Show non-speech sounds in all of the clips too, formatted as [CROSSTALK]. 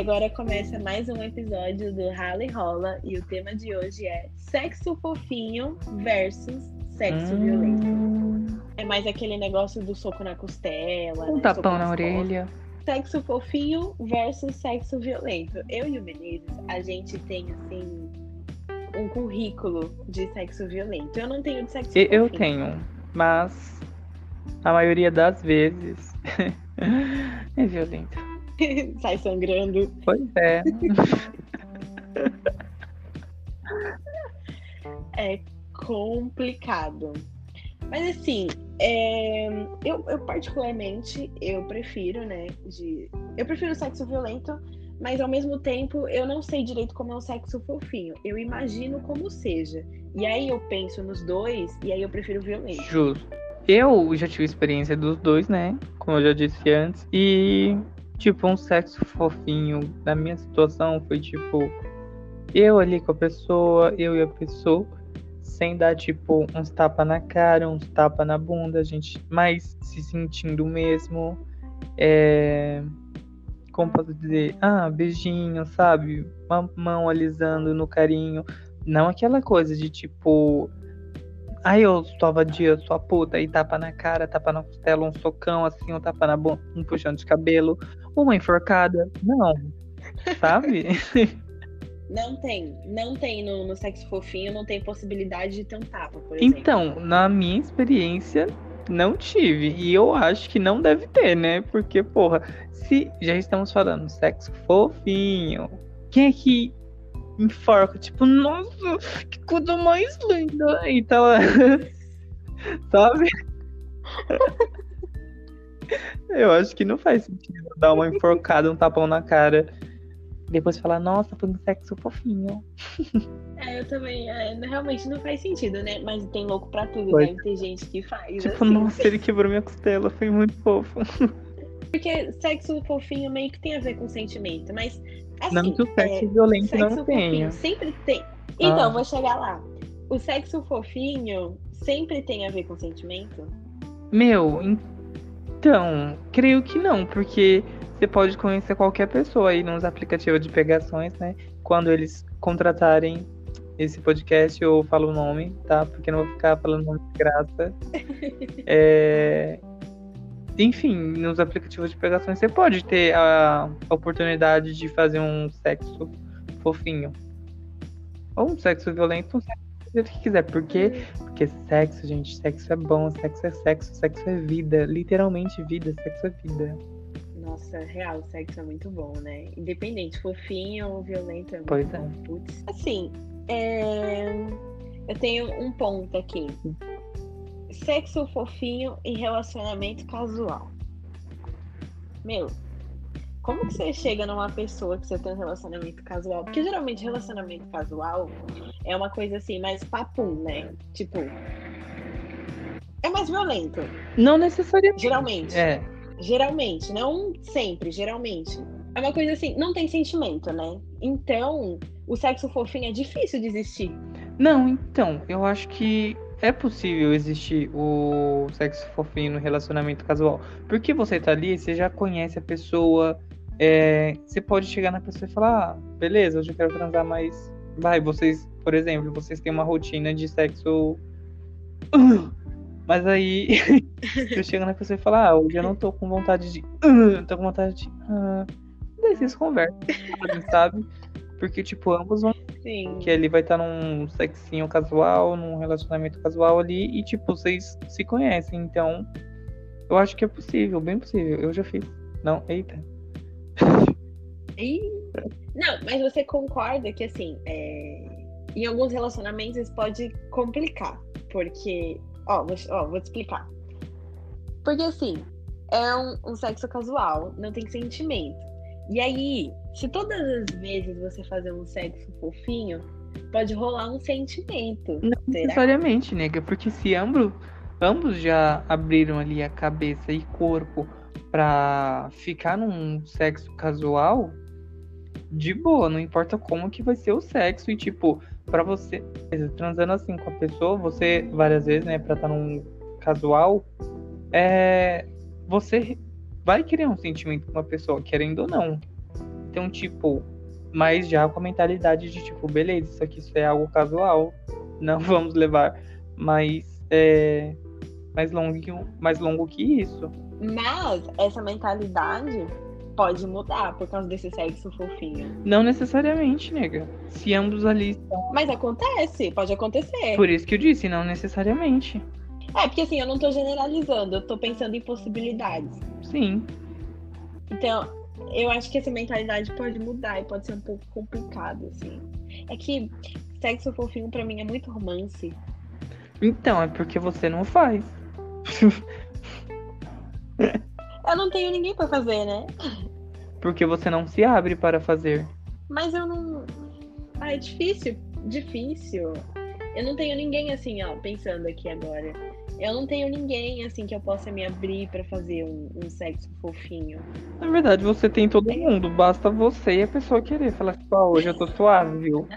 agora começa mais um episódio do Rala e Rola e o tema de hoje é sexo fofinho versus sexo Hum. violento. É mais aquele negócio do soco na costela, Um né, tapão na nas orelha. sexo fofinho versus sexo violento. Eu e o Menezes, a gente tem, assim, um currículo de sexo violento. Eu não tenho de sexo Eu fofinho. tenho, mas a maioria das vezes [LAUGHS] é violento. [LAUGHS] Sai sangrando. Pois é. [LAUGHS] É complicado. Mas, assim, é, eu, eu particularmente, eu prefiro, né, de... Eu prefiro sexo violento, mas ao mesmo tempo eu não sei direito como é um sexo fofinho. Eu imagino como seja. E aí eu penso nos dois, e aí eu prefiro violento. Justo. Eu já tive experiência dos dois, né? Como eu já disse antes. E, tipo, um sexo fofinho na minha situação foi tipo. Eu ali com a pessoa, eu e a pessoa, sem dar, tipo, uns tapa na cara, uns tapa na bunda, a gente mais se sentindo mesmo. É. Como posso dizer? Ah, beijinho, sabe? Uma mão alisando no carinho. Não aquela coisa de tipo. Ai, eu sou vadia, sua puta, e tapa na cara, tapa na costela, um socão assim, um tapa na bunda, um puxão de cabelo, uma enforcada. Não. Sabe? [LAUGHS] Não tem, não tem no, no sexo fofinho, não tem possibilidade de ter um tapa, por exemplo. Então, na minha experiência, não tive. E eu acho que não deve ter, né? Porque, porra, se já estamos falando sexo fofinho, quem é que enforca? Tipo, nossa, que coisa mais linda. E tá lá. [LAUGHS] Sabe? Eu acho que não faz sentido dar uma enforcada, um tapão na cara. Depois falar, nossa, foi um sexo fofinho. É, eu também, é, realmente não faz sentido, né? Mas tem louco pra tudo, Pois. deve ter gente que faz. Tipo, assim. nossa, ele quebrou minha costela, foi muito fofo. Porque sexo fofinho meio que tem a ver com sentimento, mas assim, não que o sexo é, violento sexo não tenha. sempre tem. Então, Ah. vou chegar lá. O sexo fofinho sempre tem a ver com sentimento? Meu, então, creio que não, porque você pode conhecer qualquer pessoa aí nos aplicativos de pegações, né? Quando eles contratarem esse podcast, eu falo o nome, tá? Porque não vou ficar falando nome de graça. [LAUGHS] É, Enfim, nos aplicativos de pegações você pode ter a oportunidade de fazer um sexo fofinho. Ou um sexo violento, um sexo do jeito que quiser. Porque porque sexo, gente, sexo é bom, sexo é sexo, sexo é vida. Literalmente vida, sexo é vida. Nossa, real, sexo é muito bom, né? Independente, fofinho ou violento é muito Pois é. bom. Putz. Assim, é, eu tenho um ponto aqui. Sexo fofinho em relacionamento casual. Meu, como que você chega numa pessoa que você tem um relacionamento casual? Porque geralmente relacionamento casual é uma coisa assim, mais papum, né? Tipo. É mais violento, Não necessariamente. geralmente. É, Geralmente, não sempre, geralmente. É uma coisa assim, não tem sentimento, né? Então, o sexo fofinho é difícil de existir. Não, então, eu acho que é possível existir o sexo fofinho no relacionamento casual. Porque você tá ali, você já conhece a pessoa, é, você pode chegar na pessoa e falar, ah, beleza, hoje eu quero transar, mas vai, vocês, por exemplo, vocês têm uma rotina de sexo. [LAUGHS] Mas aí [LAUGHS] eu chego na pessoa e falo, ah, hoje eu não tô com vontade de. [LAUGHS] Tô com vontade de. Ah. Daí vocês conversam, sabe? Porque, tipo, ambos vão Sim. que ele vai estar num sexinho casual, num relacionamento casual ali, e tipo, vocês se conhecem, então eu acho que é possível, bem possível. Eu já fiz. Não, eita. [LAUGHS] Não, mas você concorda que, assim, é, em alguns relacionamentos isso pode complicar. Porque, ó, vou, ó, vou te explicar. Porque, assim, é um, um sexo casual, não tem sentimento. E aí, se todas as vezes você fazer um sexo fofinho, pode rolar um sentimento. Não Será? necessariamente, nega, porque se ambos, ambos já abriram ali a cabeça e corpo pra ficar num sexo casual, de boa, não importa como que vai ser o sexo. E tipo, pra você, transando assim com a pessoa, você, várias vezes, né, pra estar num casual, é. Você vai criar um sentimento com uma pessoa, querendo ou não. Então, tipo, mas já com a mentalidade de tipo, beleza, isso aqui isso é algo casual, não [LAUGHS] vamos levar mais, é, mais, longo, mais longo que isso. Mas essa mentalidade pode mudar por causa desse sexo fofinho. Não necessariamente, nega. Se ambos ali estão. Mas acontece, pode acontecer. Por isso que eu disse, não necessariamente. É, porque assim, eu não tô generalizando, eu tô pensando em possibilidades. Sim. Então, eu acho que essa mentalidade pode mudar e pode ser um pouco complicado, assim. É que sexo fofinho pra mim é muito romance. Então, é porque você não faz. [LAUGHS] eu não tenho ninguém pra fazer, né? Porque você não se abre para fazer. Mas eu não. Ah, é difícil. Difícil. Eu não tenho ninguém assim, ó, pensando aqui agora. Eu não tenho ninguém assim que eu possa me abrir para fazer um, um, sexo fofinho. Na verdade, você tem todo mundo. Basta você e a pessoa querer falar, tipo, ah, hoje eu tô suave, viu?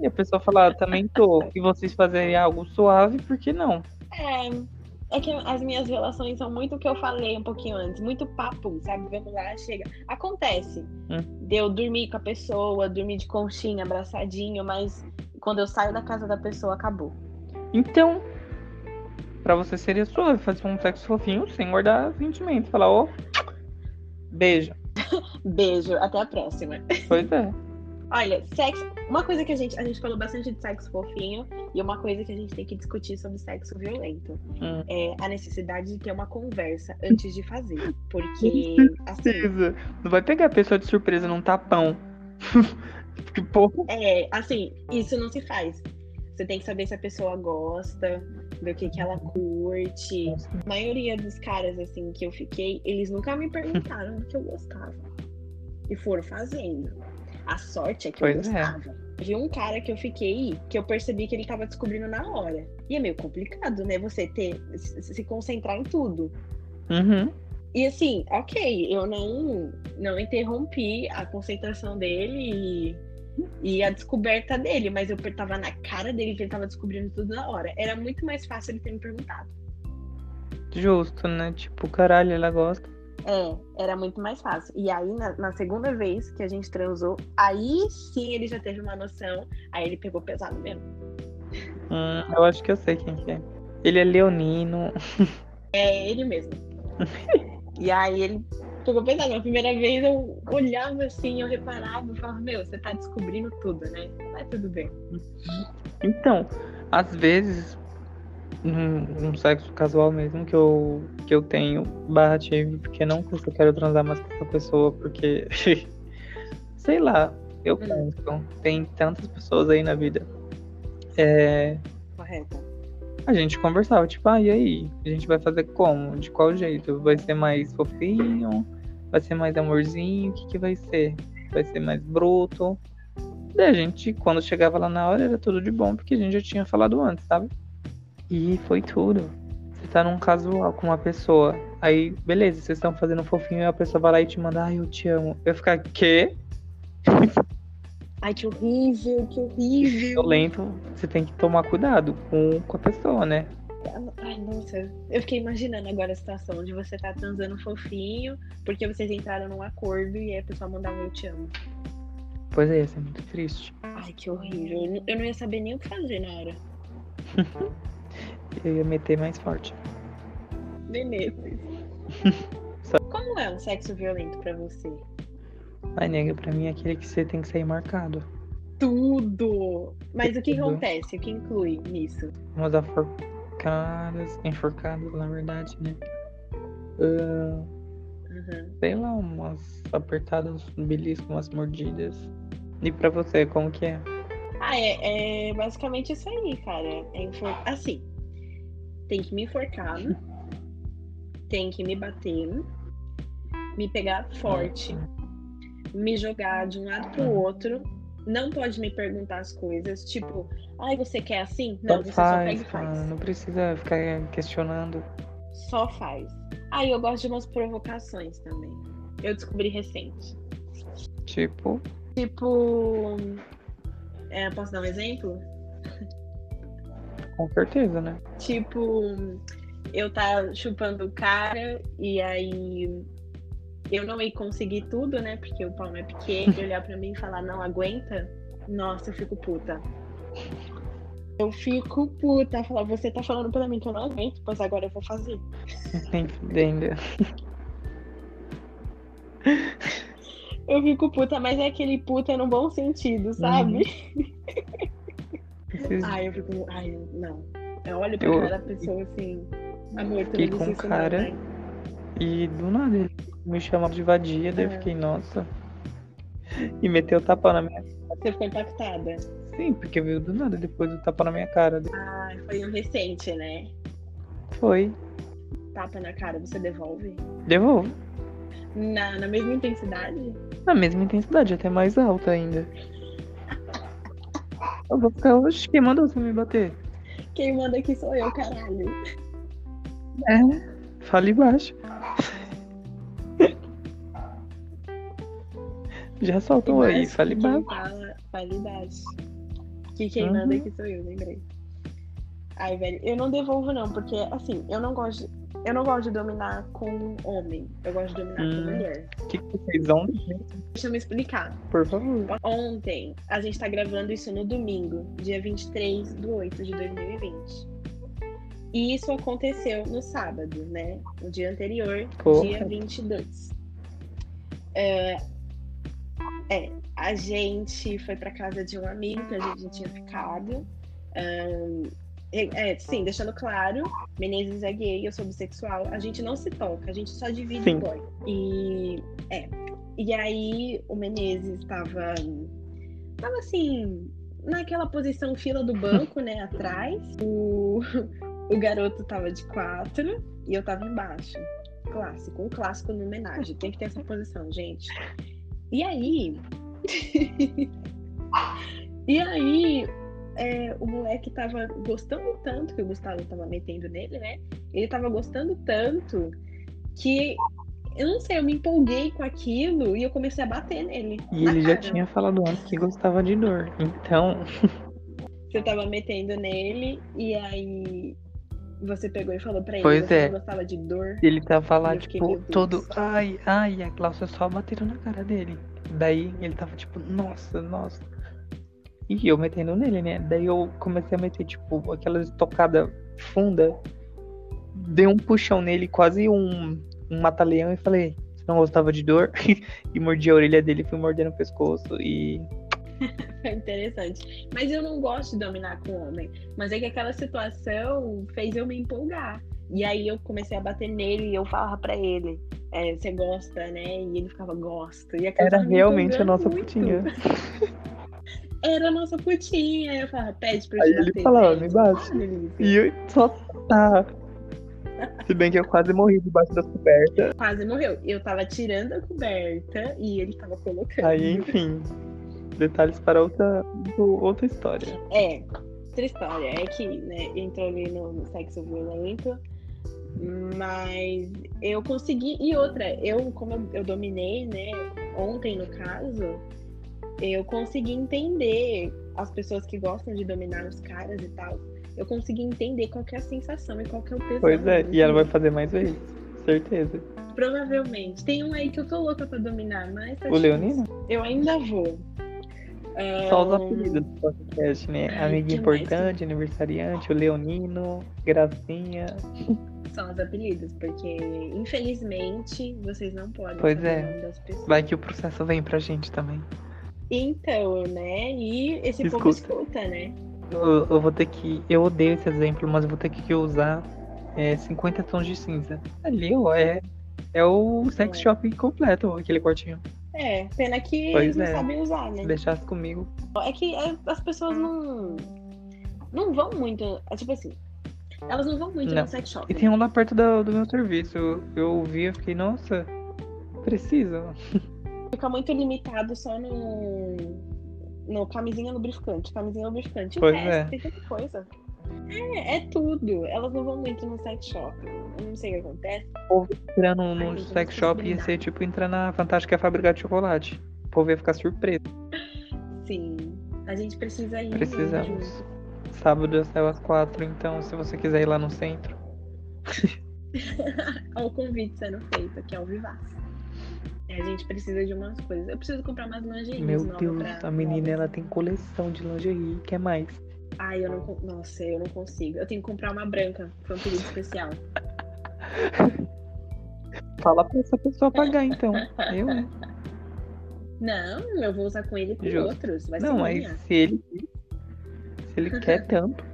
E a pessoa falar, ah, também tô. E vocês fazerem algo suave, por que não? É. É que as minhas relações são muito o que eu falei um pouquinho antes, muito papo, sabe? Vamos lá, chega. Acontece. Hum. De eu dormir com a pessoa, dormir de conchinha, abraçadinho, mas quando eu saio da casa da pessoa, acabou. Então, para você seria suave fazer um sexo fofinho sem guardar sentimento. Falar, ô, oh, beijo. [LAUGHS] beijo, até a próxima. Pois é. Olha, sexo. Uma coisa que a gente. A gente falou bastante de sexo fofinho e uma coisa que a gente tem que discutir sobre sexo violento hum. é a necessidade de ter uma conversa antes de fazer. Porque. Assim, Não vai pegar a pessoa de surpresa num tapão. [LAUGHS] que porra. É, assim, isso não se faz. Você tem que saber se a pessoa gosta, do que, que ela curte. A maioria dos caras, assim, que eu fiquei, eles nunca me perguntaram do que eu gostava. E foram fazendo. A sorte é que pois eu é. gostava. É. Vi um cara que eu fiquei, que eu percebi que ele tava descobrindo na hora. E é meio complicado, né? Você ter, se concentrar em tudo. Uhum. E assim, ok, eu não, não interrompi a concentração dele e e a descoberta dele, mas eu tava na cara dele que ele tava descobrindo tudo na hora. Era muito mais fácil ele ter me perguntado. Justo, né? Tipo, caralho, ela gosta. É, era muito mais fácil. E aí, na, na, segunda vez que a gente transou, aí sim ele já teve uma noção. Aí ele pegou pesado mesmo. Hum, eu acho que eu sei quem que é. Ele é leonino. É ele mesmo. [LAUGHS] e aí ele ficou pensando, a primeira vez eu olhava assim, eu reparava, eu falava, meu, você tá descobrindo tudo, né? Mas tudo bem. Então, às vezes, num, num sexo casual mesmo que eu, que eu tenho, barra tive, porque não porque eu quero transar mais com essa pessoa, porque. [LAUGHS] sei lá, eu hum. penso, tem tantas pessoas aí na vida. É. Correto a gente conversava, tipo, ah, e aí? A gente vai fazer como? De qual jeito? Vai ser mais fofinho? Vai ser mais amorzinho? O que, que vai ser? Vai ser mais bruto? Daí a gente, quando chegava lá na hora, era tudo de bom, porque a gente já tinha falado antes, sabe? E foi tudo. Você tá num casual com uma pessoa, aí, beleza, vocês estão fazendo fofinho e a pessoa vai lá e te manda, ai, eu te amo. Eu ficar, quê? [LAUGHS] Ai, que horrível, que horrível. Violento, você tem que tomar cuidado com, com a pessoa, né? Ai, nossa, eu fiquei imaginando agora a situação de você tá transando fofinho, porque vocês entraram num acordo e aí a pessoa mandar um eu te amo. Pois é, isso é muito triste. Ai, que horrível. Eu não ia saber nem o que fazer na hora. [LAUGHS] eu ia meter mais forte. Beleza. [LAUGHS] Como é um sexo violento para você? Ai, nega, pra mim é aquele que você tem que sair marcado. Tudo! Mas o que Tudo. acontece? O que inclui nisso? Umas aforcadas, enforcadas, na verdade, né? Uh, uhum. Sei lá, umas apertadas, um belisco, umas mordidas. E pra você, como que é? Ah, é, é basicamente isso aí, cara. É enfor... Assim, tem que me enforcar, [LAUGHS] tem que me bater, me pegar forte. Uhum me jogar de um lado pro outro. Não pode me perguntar as coisas, tipo, ai, você quer assim? Não, só você faz, só pega e faz. Não precisa ficar questionando. Só faz. Ah, eu gosto de umas provocações também. Eu descobri recente. Tipo? Tipo. É, posso dar um exemplo? Com certeza, né? Tipo, eu tá chupando o cara e aí eu não ia conseguir tudo, né? Porque o pau é pequeno, e olhar pra mim e falar, não aguenta, nossa, eu fico puta. Eu fico puta, falar, você tá falando pra mim que eu não aguento, pois agora eu vou fazer. Fudendo. Eu fico puta, mas é aquele puta no bom sentido, sabe? Esses- Ai, eu fico. Ai, não. Eu olho pra Eu- cara da pessoa assim. Amor, tu Fiquei não com cara- não, né? E do nada ele me chamava de vadia, daí eu É. fiquei, nossa. E meteu o tapa na minha Você ficou impactada. Sim, porque veio do nada depois do tapa na minha cara. Ai, foi um recente, né? Foi. Tapa na cara, você devolve? Devolvo. Na, na mesma intensidade? Na mesma intensidade, até mais alta ainda. Eu vou ficar, oxe, quem mandou você me bater? Quem manda aqui sou eu, caralho. É. Fale baixo. Já soltou aí, fale baixo. fala, fale baixo. Que quem Uhum. manda aqui sou eu, lembrei. Ai, velho, eu não devolvo não, porque assim, eu não gosto. Eu não gosto de dominar com homem. Eu gosto de dominar Hum. com mulher. O que, que vocês vão Deixa eu me explicar. Por favor. Ontem, a gente tá gravando isso no domingo, dia 23 de 8 de 2020. E isso aconteceu no sábado, né? No dia anterior, Porra. dia 22. É, é, a gente foi pra casa de um amigo que a gente já tinha ficado. Ahn, é, sim, deixando claro, Menezes é gay, eu sou bissexual. A gente não se toca, a gente só divide Sim. o boy. E é. E aí o Menezes tava. Tava assim, naquela posição fila do banco, né? [LAUGHS] Atrás. O, o garoto tava de quatro e eu tava embaixo. Clássico, um clássico no homenagem. Tem que ter essa posição, gente. E aí. e aí, é, o moleque tava gostando tanto, que o Gustavo tava metendo nele, né? Ele tava gostando tanto que eu não sei, eu me empolguei com aquilo e eu comecei a bater nele. E ele já cara. tinha falado antes que gostava de dor. Então, Você tava metendo nele e aí você pegou e falou pra ele Pois que você é. não gostava de dor. ele tava lá, fiquei, tipo, todo. Ai, ai, e a Cláudia só batendo na cara dele. Daí ele tava tipo, nossa, nossa. E eu metendo nele, né? Daí eu comecei a meter, tipo, aquela estocada funda. Dei um puxão nele, quase um, um mata-leão, e falei, você não gostava de dor? [LAUGHS] e mordi a orelha dele, fui mordendo o pescoço. E [LAUGHS] Foi interessante. Mas eu não gosto de dominar com homem. Mas é que aquela situação fez eu me empolgar. E aí eu comecei a bater nele e eu falava pra ele, é, você gosta, né? E ele ficava, gosto. E era realmente a nossa muito. putinha. [LAUGHS] Era a nossa putinha. Eu falava, pede pra eu Aí te ele bater. falava, pede. me bate. E eu só tá. Se bem que eu quase morri debaixo das cobertas. Quase morreu. Eu tava tirando a coberta e ele tava colocando. Aí, enfim. Detalhes para outra, outra história. É, outra história. É que, né, entrou ali no, sexo violento. Mas eu consegui. E outra, eu, como eu, eu dominei, né, ontem no caso, eu consegui entender as pessoas que gostam de dominar os caras e tal. Eu consegui entender qual que é a sensação e qual que é o tesão. Pois é, e ela vai fazer mais vezes. Certeza. Provavelmente. Tem um aí que eu tô louca pra dominar, mas tá O. Leonino? Eu ainda vou. Só os Ahn, apelidos do podcast, né? Amigo que importante, aniversariante, o Leonino, Gracinha. São os apelidos, porque infelizmente vocês não podem Pois é. o nome das pessoas. Vai que o processo vem pra gente também. Então, né? E esse povo Escuta. escuta, né? Eu, eu vou ter que. Eu odeio esse exemplo, mas eu vou ter que usar é, 50 tons de cinza. Ali, ó, é, é o sex É. shop completo, aquele quartinho. É, pena que Pois eles não é. sabem usar, Se né? deixasse comigo. É que é, as pessoas não. Não vão muito. é Tipo assim. Elas não vão muito Não. no sex shop. E tem um lá perto do, do meu serviço. Eu, eu vi, eu fiquei, nossa, precisa. [LAUGHS] Fica muito limitado só no. No camisinha lubrificante. Camisinha lubrificante. O Pois resto, é. tem tanta coisa. É, é tudo. Elas não vão muito no sex shop. Eu não sei o que acontece. Entrar no, Ai, no gente, sex shop ia ser tipo entrar na Fantástica Fábrica de Chocolate. O povo ia ficar surpreso. Sim. A gente precisa ir. Precisamos. junto. Sábado eu saio às quatro, então se você quiser ir lá no centro. [LAUGHS] Olha o convite sendo feito aqui ao Vivaço. A gente precisa de umas coisas. Eu preciso comprar umas lingeries Meu Deus, pra- a menina ela tem coleção de lingerie. Quer mais? Ai, eu não. Nossa, eu não consigo. Eu tenho que comprar uma branca. Foi um pedido especial. Fala pra essa pessoa pagar então. Eu, hein? Não, eu vou usar com ele e com Justo. outros. Vai Não, ser mas minha. se ele. Se ele [LAUGHS] quer tanto.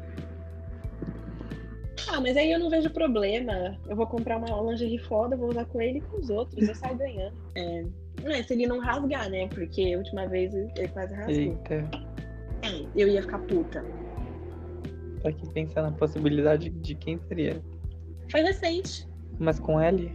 Ah, mas aí eu não vejo problema. Eu vou comprar uma lingerie foda, vou usar com ele e com os outros. Eu saio ganhando. É. Mas se ele não rasgar, né? Porque a última vez ele quase rasgou. Eita. É, eu ia ficar puta. Tô aqui pensando na possibilidade de quem seria. Foi recente. Mas com L?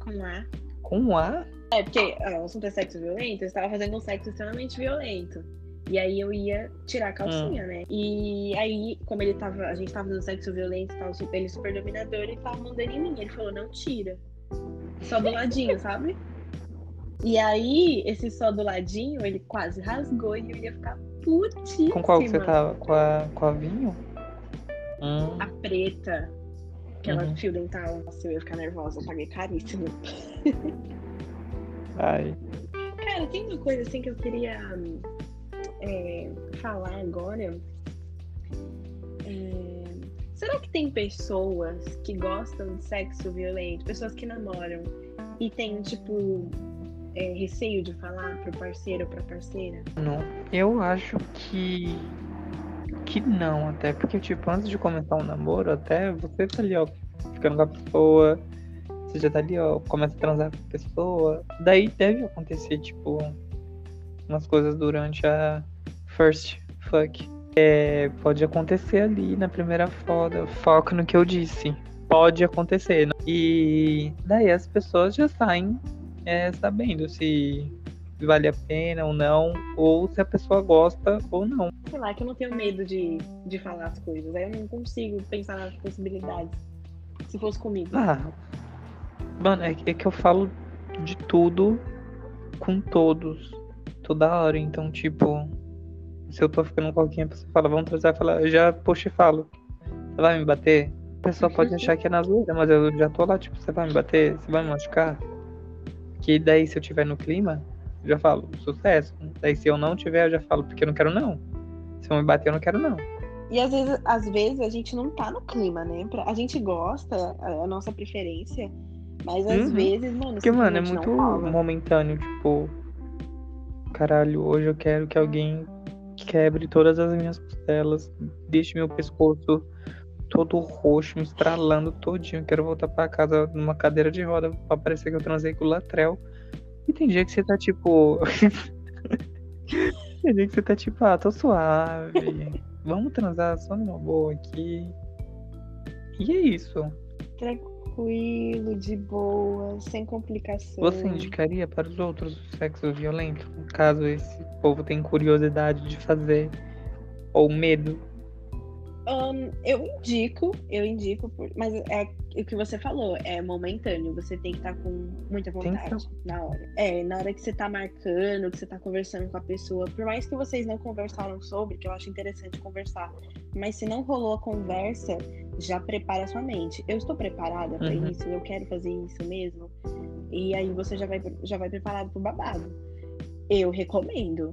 Com A. Com A? É, porque ah, o assunto é sexo violento, eu estava fazendo um sexo extremamente violento. E aí eu ia tirar a calcinha, né? E aí, como ele tava, a gente tava fazendo sexo violento e tal, super- ele super dominador, ele tava mandando em mim. Ele falou, não tira. Só do ladinho, [LAUGHS] sabe? E aí, esse só do ladinho, ele quase rasgou e eu ia ficar putíssima. Com qual que você tava? Com a, com a vinho? Hum. A preta. Aquela Uhum. fio dental. Nossa, eu ia ficar nervosa, eu paguei caríssimo. [LAUGHS] Ai. Cara, tem uma coisa assim que eu queria é, falar agora. É, será que tem pessoas que gostam de sexo violento, pessoas que namoram e tem, tipo, é, receio de falar pro parceiro ou pra parceira? Não. Eu acho que. Que não, até porque, tipo, antes de começar um namoro, até você tá ali, ó, ficando com a pessoa, você já tá ali, ó, começa a transar com a pessoa. Daí deve acontecer, tipo, umas coisas durante a first fuck. É, pode acontecer ali na primeira foda. Foca no que eu disse. Pode acontecer. né? E daí as pessoas já saem é, sabendo se vale a pena ou não, ou se a pessoa gosta ou não. Sei lá, que eu não tenho medo de, de falar as coisas. Aí eu não consigo pensar nas possibilidades. Se fosse comigo. Ah, mano, é, que- é que eu falo de tudo com todos, toda hora. Então, tipo, se eu tô ficando com alguém, a pessoa fala, vamos trazer, fala, eu já puxo e falo, você vai me bater? A pessoa pode achar que é na zoeira, mas eu já tô lá, tipo, você vai me bater? Você vai me machucar? Que daí, se eu tiver no clima, eu já falo, sucesso. Daí, se eu não tiver, eu já falo, porque eu não quero não. Se eu me bater, eu não quero não. E às vezes, às vezes a gente não tá no clima, né? A gente gosta, a nossa preferência, mas às Uhum. vezes, mano, Porque, mano, é muito momentâneo, tipo. Caralho, hoje eu quero que alguém quebre todas as minhas costelas, deixe meu pescoço todo roxo, me estralando todinho. Quero voltar pra casa numa cadeira de roda pra parecer que eu transei com o Latrel. E tem dia que você tá tipo. [LAUGHS] tem dia que você tá tipo, ah, tô suave. Vamos transar só numa boa aqui. E é isso. Tranquilo, de boa, sem complicações. Você indicaria para os outros o sexo violento, caso esse povo tenha curiosidade de fazer ou medo? Ahn, eu indico, eu indico, por- mas é o que você falou, é momentâneo. Você tem que estar com muita que vontade na hora. É, na hora que você tá marcando, que você tá conversando com a pessoa, por mais que vocês não conversaram sobre, que eu acho interessante conversar, mas se não rolou a conversa, já prepara a sua mente. Eu estou preparada para Uhum. isso, eu quero fazer isso mesmo. E aí você já vai, já vai preparado pro babado. Eu recomendo.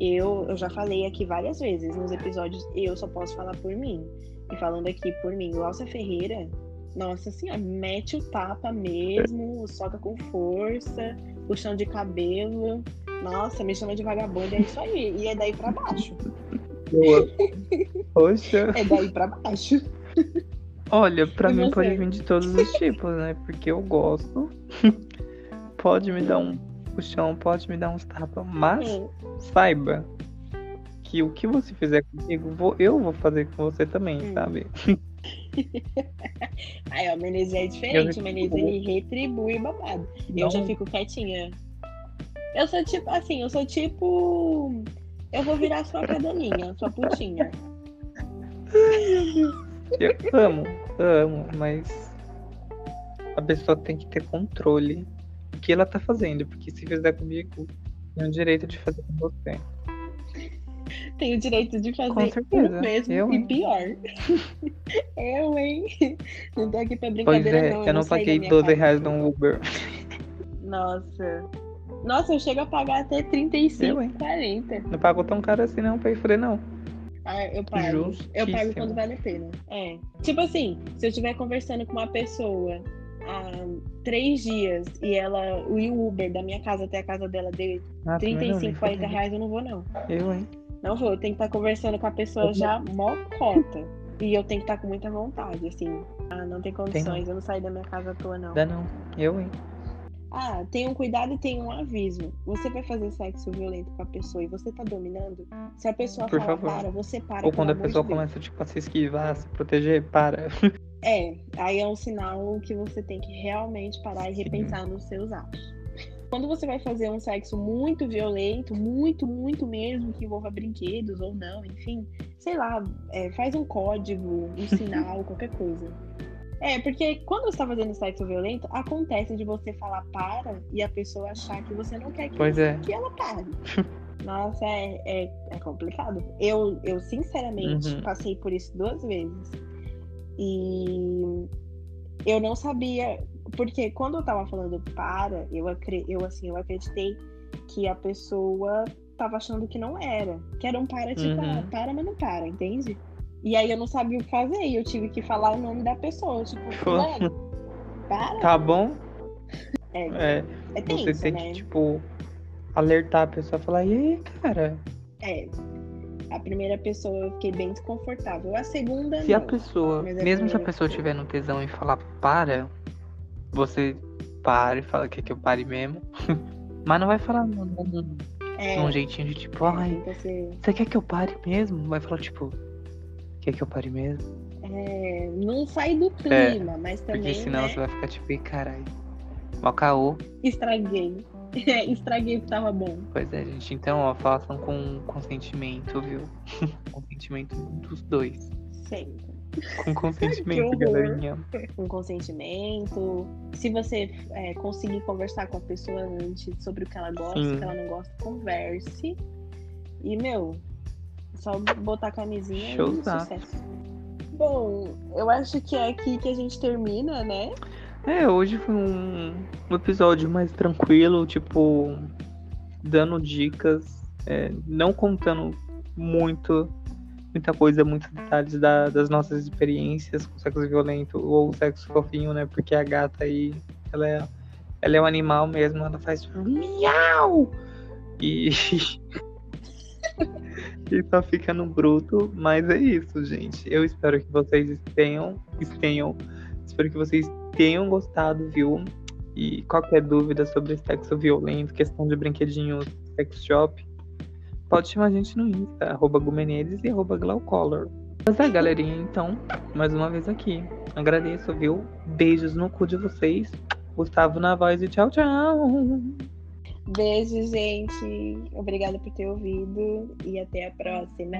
Eu, eu já falei aqui várias vezes nos episódios, eu só posso falar por mim. E falando aqui por mim, Glaucia Ferreira, nossa senhora, mete o tapa mesmo, soca com força, puxão de cabelo. Nossa, me chama de vagabundo, é isso aí. E é daí pra baixo. [LAUGHS] Poxa. É daí pra baixo. Olha, pra E mim você? pode vir de todos os tipos, né? Porque eu gosto. [LAUGHS] pode me dar um puxão, pode me dar uns tapas, mas saiba que o que você fizer comigo, vou- eu vou fazer com você também, Hum. sabe? [LAUGHS] Aí, ó, o Menezes é diferente. O Menezes ele retribui o babado. Eu Não- já fico quietinha. Eu sou tipo, assim, eu sou tipo. Eu vou virar sua cadelinha, sua putinha. [LAUGHS] Eu amo, amo, mas a pessoa tem que ter controle do que ela tá fazendo, porque se fizer comigo, tem o direito de fazer com você. Tenho o direito de fazer Com certeza. o mesmo Eu, e hein? pior. [LAUGHS] eu, hein? Não tô aqui pra Pois brincadeira, é, não. eu não saí da paguei minha 12 casa. reais no Uber. Nossa. Nossa, eu chego a pagar até 35, Eu, hein? 40. Não pagou tão caro assim não pra ir não. Ah, eu pago. Eu pago quando vale a pena. É. Tipo assim, se eu estiver conversando com uma pessoa há três dias e ela, o Uber da minha casa até a casa dela deu Ah, também não, nem 35, 40 fudendo. reais, eu não vou, não. Eu, hein? Não vou, eu tenho que estar conversando com a pessoa já mó cota. E eu tenho que estar com muita vontade, assim. Ah, não tem condições, eu não saio da minha casa à toa, não. Dá não. Eu, hein? Ah, tenham cuidado e tenham um aviso. Você vai fazer sexo violento com a pessoa e você tá dominando? Se a pessoa Por falar favor. para, você para. Ou quando a pessoa de começa, tipo, a se esquivar, se proteger, para. [LAUGHS] É, aí é um sinal que você tem que realmente parar e repensar nos seus atos. Quando você vai fazer um sexo muito violento, muito, muito mesmo, que envolva brinquedos ou não, enfim, sei lá, é, faz um código, um [LAUGHS] sinal, qualquer coisa. É, porque quando você tá fazendo sexo violento, acontece de você falar para e a pessoa achar que você não quer que, Pois é. que ela pare. [LAUGHS] Nossa, é, é, é complicado. Eu, eu sinceramente, Uhum. passei por isso duas vezes. E eu não sabia, porque quando eu tava falando para, eu, acre- eu assim, eu acreditei que a pessoa tava achando que não era. Que era um para, tipo, Uhum. ah, para, mas não para, entende? E aí eu não sabia o que fazer, e eu tive que falar o nome da pessoa, tipo, [LAUGHS] fulano, para. Tá bom? É, É, é você tenso, tem né? que, tipo, alertar a pessoa, falar, e aí, cara? É. A primeira pessoa eu fiquei bem desconfortável. A segunda, Se a não. pessoa, Mas é mesmo se a pessoa tiver no tesão e falar para, você para e fala que, que eu pare mesmo. [LAUGHS] Mas não vai falar num, num- É, num jeitinho de tipo, ai, tenta ser- você quer que eu pare mesmo? Vai falar tipo, quer que eu pare mesmo? é, não sai do clima, mas também Porque senão né, você vai ficar tipo, caralho. Mal caô. estraguei. [LAUGHS] estraguei o que tava bom. Pois é, gente. Então, ó, façam com consentimento, viu? [LAUGHS] consentimento dos dois. Sempre. Com consentimento, [LAUGHS] galerinha. Com consentimento. Se você é, conseguir conversar com a pessoa antes sobre o que ela gosta, Sim. o que ela não gosta, converse. E, meu, só botar a camisinha Showzaço. e sucesso. Bom, eu acho que é aqui que a gente termina, né? É, hoje foi um, um episódio mais tranquilo, tipo, dando dicas, é, não contando muito, muita coisa, muitos detalhes da- das nossas experiências com sexo violento ou sexo fofinho, né? Porque a gata aí, ela é, ela é um animal mesmo, ela faz miau! E. [LAUGHS] e só fica no bruto, mas é isso, gente. Eu espero que vocês tenham, tenham Espero que vocês tenham gostado, viu? E qualquer dúvida sobre sexo violento, questão de brinquedinhos, sex shop, pode chamar a gente no Insta, arroba Gumenedes e arroba Glaucolor. Mas é, galerinha, então, mais uma vez aqui. Agradeço, viu? Beijos no cu de vocês. Gustavo na voz e tchau, tchau. Beijo, gente. Obrigada por ter ouvido e até a próxima.